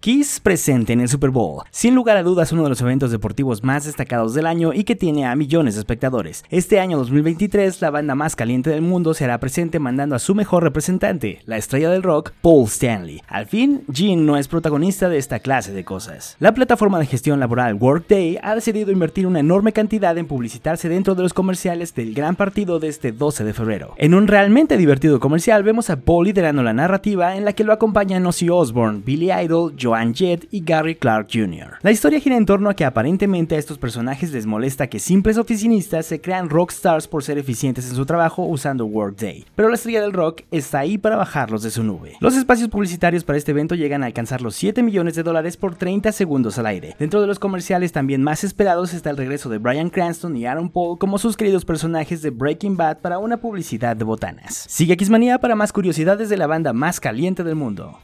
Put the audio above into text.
Kiss presente en el Super Bowl. Sin lugar a dudas, uno de los eventos deportivos más destacados del año y que tiene a millones de espectadores. Este año 2023, la banda más caliente del mundo será presente mandando a su mejor representante, la estrella del rock, Paul Stanley. Al fin, Gene no es protagonista de esta clase de cosas. La plataforma de gestión laboral Workday ha decidido invertir una enorme cantidad en publicitarse dentro de los comerciales del gran partido de este 12 de febrero. En un realmente divertido comercial vemos a Paul liderando la narrativa en la que lo acompañan Ozzy Osbourne, Billy Idol, Joan Jett y Gary Clark Jr. La historia gira en torno a que aparentemente a estos personajes les molesta que simples oficinistas se crean rockstars por ser eficientes en su trabajo usando Workday, pero la estrella del rock está ahí para bajarlos de su nube. Los espacios publicitarios para este evento llegan a alcanzar los 7 millones de dólares por 30 segundos al aire. Dentro de los comerciales también más esperados está el regreso de Brian Cranston y Aaron Paul como sus queridos personajes de Breaking Bad para una publicidad de botanas. Sigue Xmanía para más curiosidades de la banda más caliente del mundo.